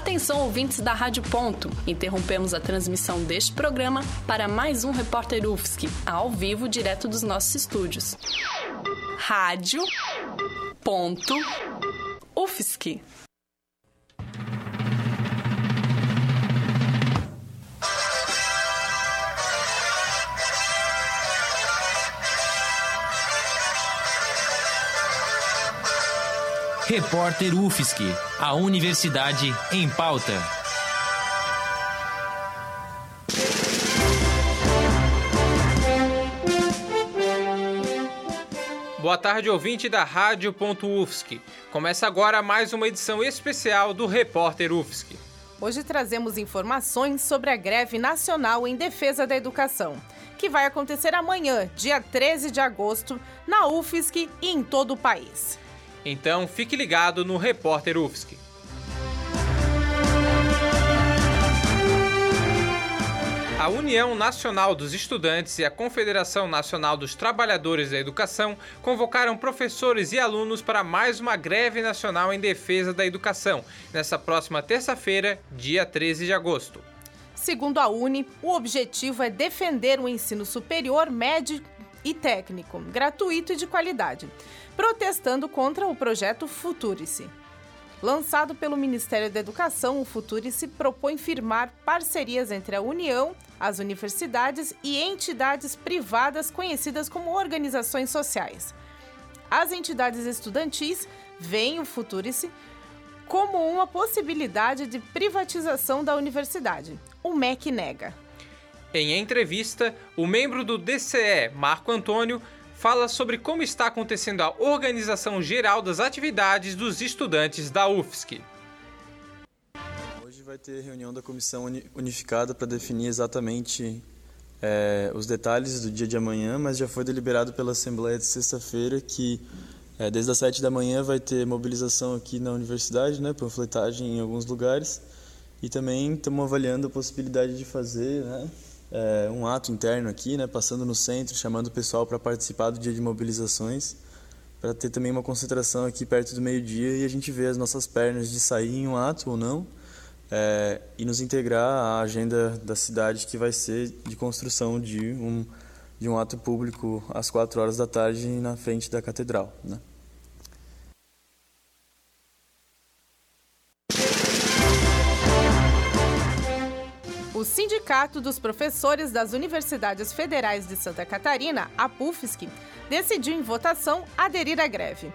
Atenção, ouvintes da Rádio Ponto. Interrompemos a transmissão deste programa para mais um Repórter UFSC, ao vivo, direto dos nossos estúdios. Rádio Ponto UFSC. Repórter UFSC, a Universidade em Pauta. Boa tarde, ouvinte da Rádio.UFSC. Começa agora mais uma edição especial do Repórter UFSC. Hoje trazemos informações sobre a greve nacional em defesa da educação, que vai acontecer amanhã, dia 13 de agosto, na UFSC e em todo o país. Então fique ligado no Repórter UFSC. A União Nacional dos Estudantes e a Confederação Nacional dos Trabalhadores da Educação convocaram professores e alunos para mais uma greve nacional em defesa da educação, nesta próxima terça-feira, dia 13 de agosto. Segundo a Uni, o objetivo é defender o ensino superior, médio e técnico, gratuito e de qualidade, protestando contra o projeto Futurice. Lançado pelo Ministério da Educação, o Futurice propõe firmar parcerias entre a União, as universidades e entidades privadas conhecidas como organizações sociais. As entidades estudantis veem o Futurice como uma possibilidade de privatização da universidade. O MEC nega. Em entrevista, o membro do DCE, Marco Antônio, fala sobre como está acontecendo a organização geral das atividades dos estudantes da UFSC. Hoje vai ter reunião da comissão unificada para definir exatamente é, os detalhes do dia de amanhã, mas já foi deliberado pela Assembleia de sexta-feira que é, desde as sete da manhã vai ter mobilização aqui na universidade, né, panfletagem em alguns lugares, e também estamos avaliando a possibilidade de fazer né, é, um ato interno aqui, né, passando no centro, chamando o pessoal para participar do dia de mobilizações, para ter também uma concentração aqui perto do meio-dia e a gente ver as nossas pernas de sair em um ato ou não é, e nos integrar à agenda da cidade que vai ser de construção de um, de um ato público às quatro horas da tarde na frente da catedral. Né? Sindicato dos Professores das Universidades Federais de Santa Catarina, a PUFSC, decidiu em votação aderir à greve.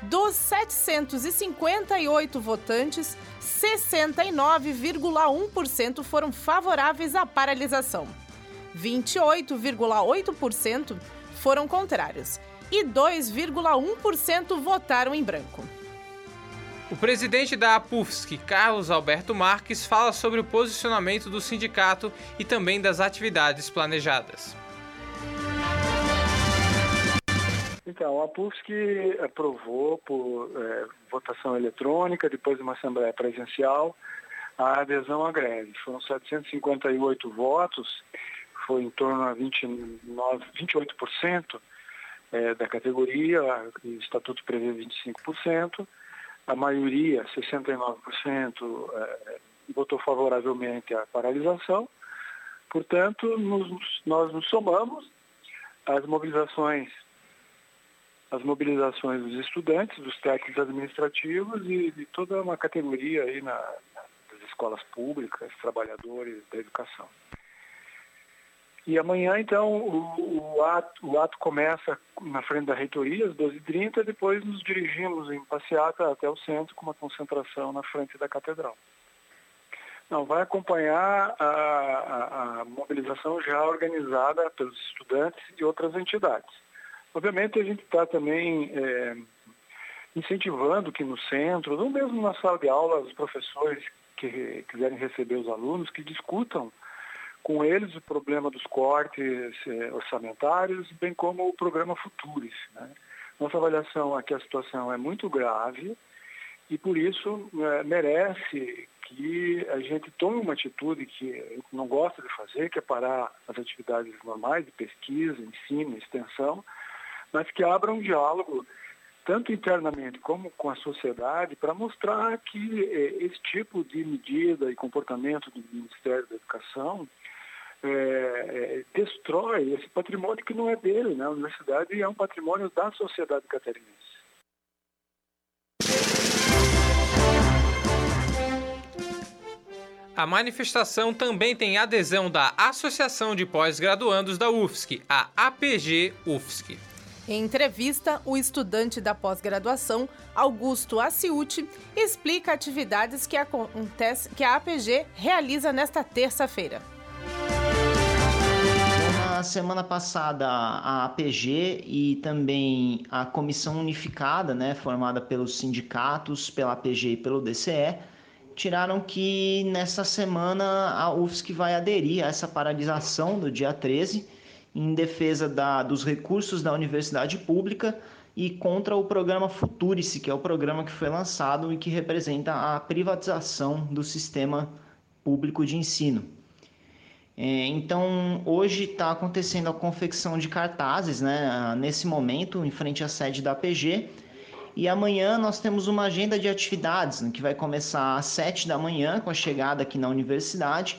Dos 758 votantes, 69,1% foram favoráveis à paralisação. 28,8% foram contrários e 2,1% votaram em branco. O presidente da APUFSC, Carlos Alberto Marques, fala sobre o posicionamento do sindicato e também das atividades planejadas. Então, a APUFSC aprovou por é, votação eletrônica, depois de uma assembleia presencial, a adesão à greve. Foram 758 votos, foi em torno a 29, 28% é, da categoria, o estatuto prevê 25% a maioria, 69%, é, votou favoravelmente à paralisação. Portanto, nos, nós nos somamos às mobilizações, às mobilizações dos estudantes, dos técnicos administrativos e de toda uma categoria aí na, nas escolas públicas, trabalhadores da educação. E amanhã, então, o, o, ato, o ato começa na frente da reitoria, às 12h30, depois nos dirigimos em passeata até o centro, com uma concentração na frente da catedral. Não, vai acompanhar a, a, a mobilização já organizada pelos estudantes e outras entidades. Obviamente, a gente está também é, incentivando que no centro, ou mesmo na sala de aula, os professores que quiserem receber os alunos, que discutam com eles o problema dos cortes eh, orçamentários, bem como o programa Futuris. Né? Nossa avaliação é que a situação é muito grave e, por isso, eh, merece que a gente tome uma atitude que não gosta de fazer, que é parar as atividades normais de pesquisa, ensino, extensão, mas que abra um diálogo tanto internamente como com a sociedade, para mostrar que é, esse tipo de medida e comportamento do Ministério da Educação é, é, destrói esse patrimônio que não é dele, né? A universidade é um patrimônio da sociedade catarinense. A manifestação também tem adesão da Associação de Pós-Graduandos da UFSC, a APG UFSC. Em entrevista, o estudante da pós-graduação, Augusto Aciuti, explica atividades que, acontece, que a APG realiza nesta terça-feira. Na semana passada, a APG e também a Comissão Unificada, né, formada pelos sindicatos, pela APG e pelo DCE, tiraram que nessa semana a UFSC vai aderir a essa paralisação do dia 13 em defesa da, dos recursos da universidade pública e contra o programa Futurice, que é o programa que foi lançado e que representa a privatização do sistema público de ensino. É, então, hoje está acontecendo a confecção de cartazes, né, nesse momento, em frente à sede da APG, e amanhã nós temos uma agenda de atividades né, que vai começar às 7 da manhã, com a chegada aqui na universidade.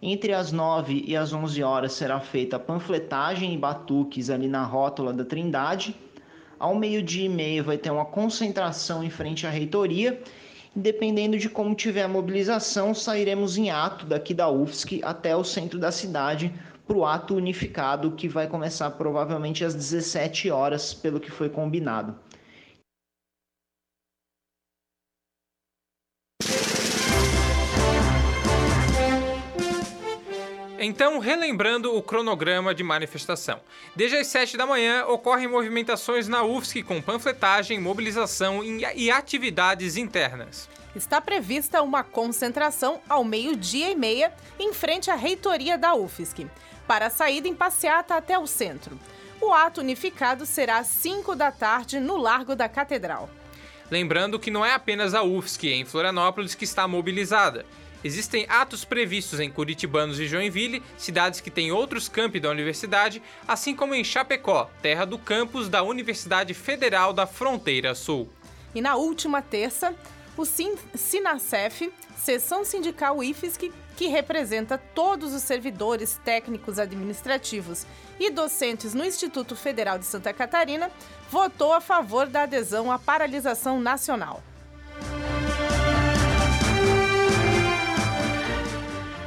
Entre as 9 e as 11 horas será feita a panfletagem e batuques ali na rótula da Trindade. Ao meio-dia e meio vai ter uma concentração em frente à reitoria. Dependendo de como tiver a mobilização, sairemos em ato daqui da UFSC até o centro da cidade para o ato unificado que vai começar provavelmente às 17 horas, pelo que foi combinado. Então, relembrando o cronograma de manifestação. Desde as 7 da manhã ocorrem movimentações na UFSC com panfletagem, mobilização e atividades internas. Está prevista uma concentração ao meio-dia e meia em frente à reitoria da UFSC, para a saída em passeata até o centro. O ato unificado será às 5 da tarde no Largo da Catedral. Lembrando que não é apenas a UFSC em Florianópolis que está mobilizada. Existem atos previstos em Curitibanos e Joinville, cidades que têm outros campi da universidade, assim como em Chapecó, terra do campus da Universidade Federal da Fronteira Sul. E na última terça, o Sinacef, seção sindical IFSC, que representa todos os servidores técnicos administrativos e docentes no Instituto Federal de Santa Catarina, votou a favor da adesão à paralisação nacional.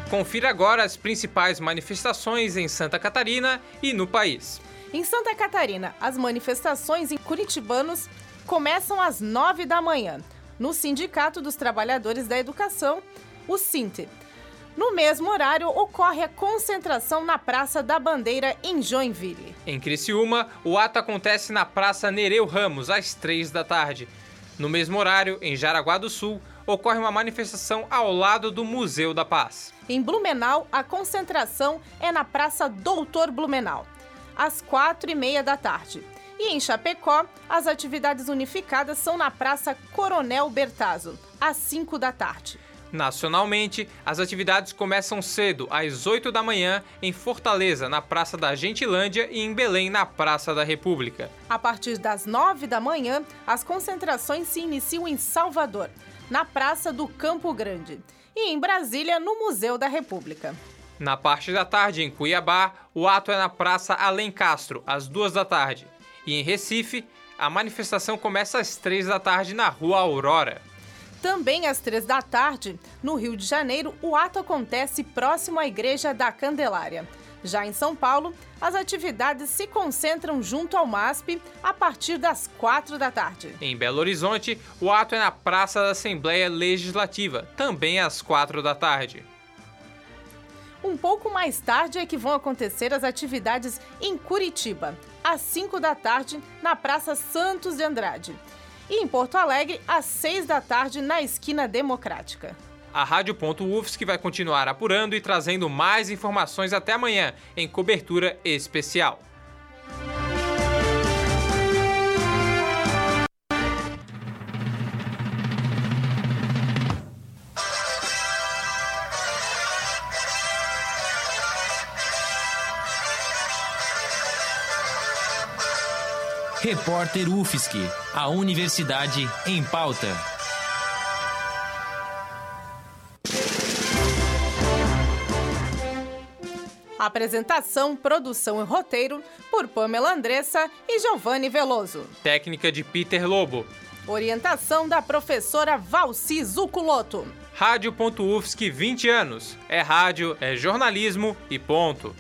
Confira agora as principais manifestações em Santa Catarina e no país. Em Santa Catarina, as manifestações em Curitibanos começam às 9 da manhã, no Sindicato dos Trabalhadores da Educação, o SINTE. No mesmo horário, ocorre a concentração na Praça da Bandeira, em Joinville. Em Criciúma, o ato acontece na Praça Nereu Ramos, às 3 da tarde. No mesmo horário, em Jaraguá do Sul, ocorre uma manifestação ao lado do Museu da Paz. Em Blumenau, a concentração é na Praça Doutor Blumenau, às quatro e meia da tarde. E em Chapecó, as atividades unificadas são na Praça Coronel Bertazzo, às 5 da tarde. Nacionalmente, as atividades começam cedo, às 8 da manhã, em Fortaleza, na Praça da Gentilândia, e em Belém, na Praça da República. A partir das 9 da manhã, as concentrações se iniciam em Salvador, na Praça do Campo Grande, e em Brasília, no Museu da República. Na parte da tarde, em Cuiabá, o ato é na Praça Além Castro, às duas da tarde. E em Recife, a manifestação começa às três da tarde na Rua Aurora. Também às três da tarde, no Rio de Janeiro, o ato acontece próximo à Igreja da Candelária. Já em São Paulo, as atividades se concentram junto ao MASP a partir das quatro da tarde. Em Belo Horizonte, o ato é na Praça da Assembleia Legislativa, também às quatro da tarde. Um pouco mais tarde é que vão acontecer as atividades em Curitiba, às 5 da tarde, na Praça Santos de Andrade. E em Porto Alegre, às 6 da tarde, na Esquina Democrática. A Rádio.UFSC vai continuar apurando e trazendo mais informações até amanhã, em cobertura especial. Repórter UFSC, a Universidade em Pauta. Apresentação, produção e roteiro por Pamela Andressa e Giovanni Veloso. Técnica de Peter Lobo. Orientação da professora Valci Zuculoto. Rádio.UFSC 20 anos. É rádio, é jornalismo e ponto.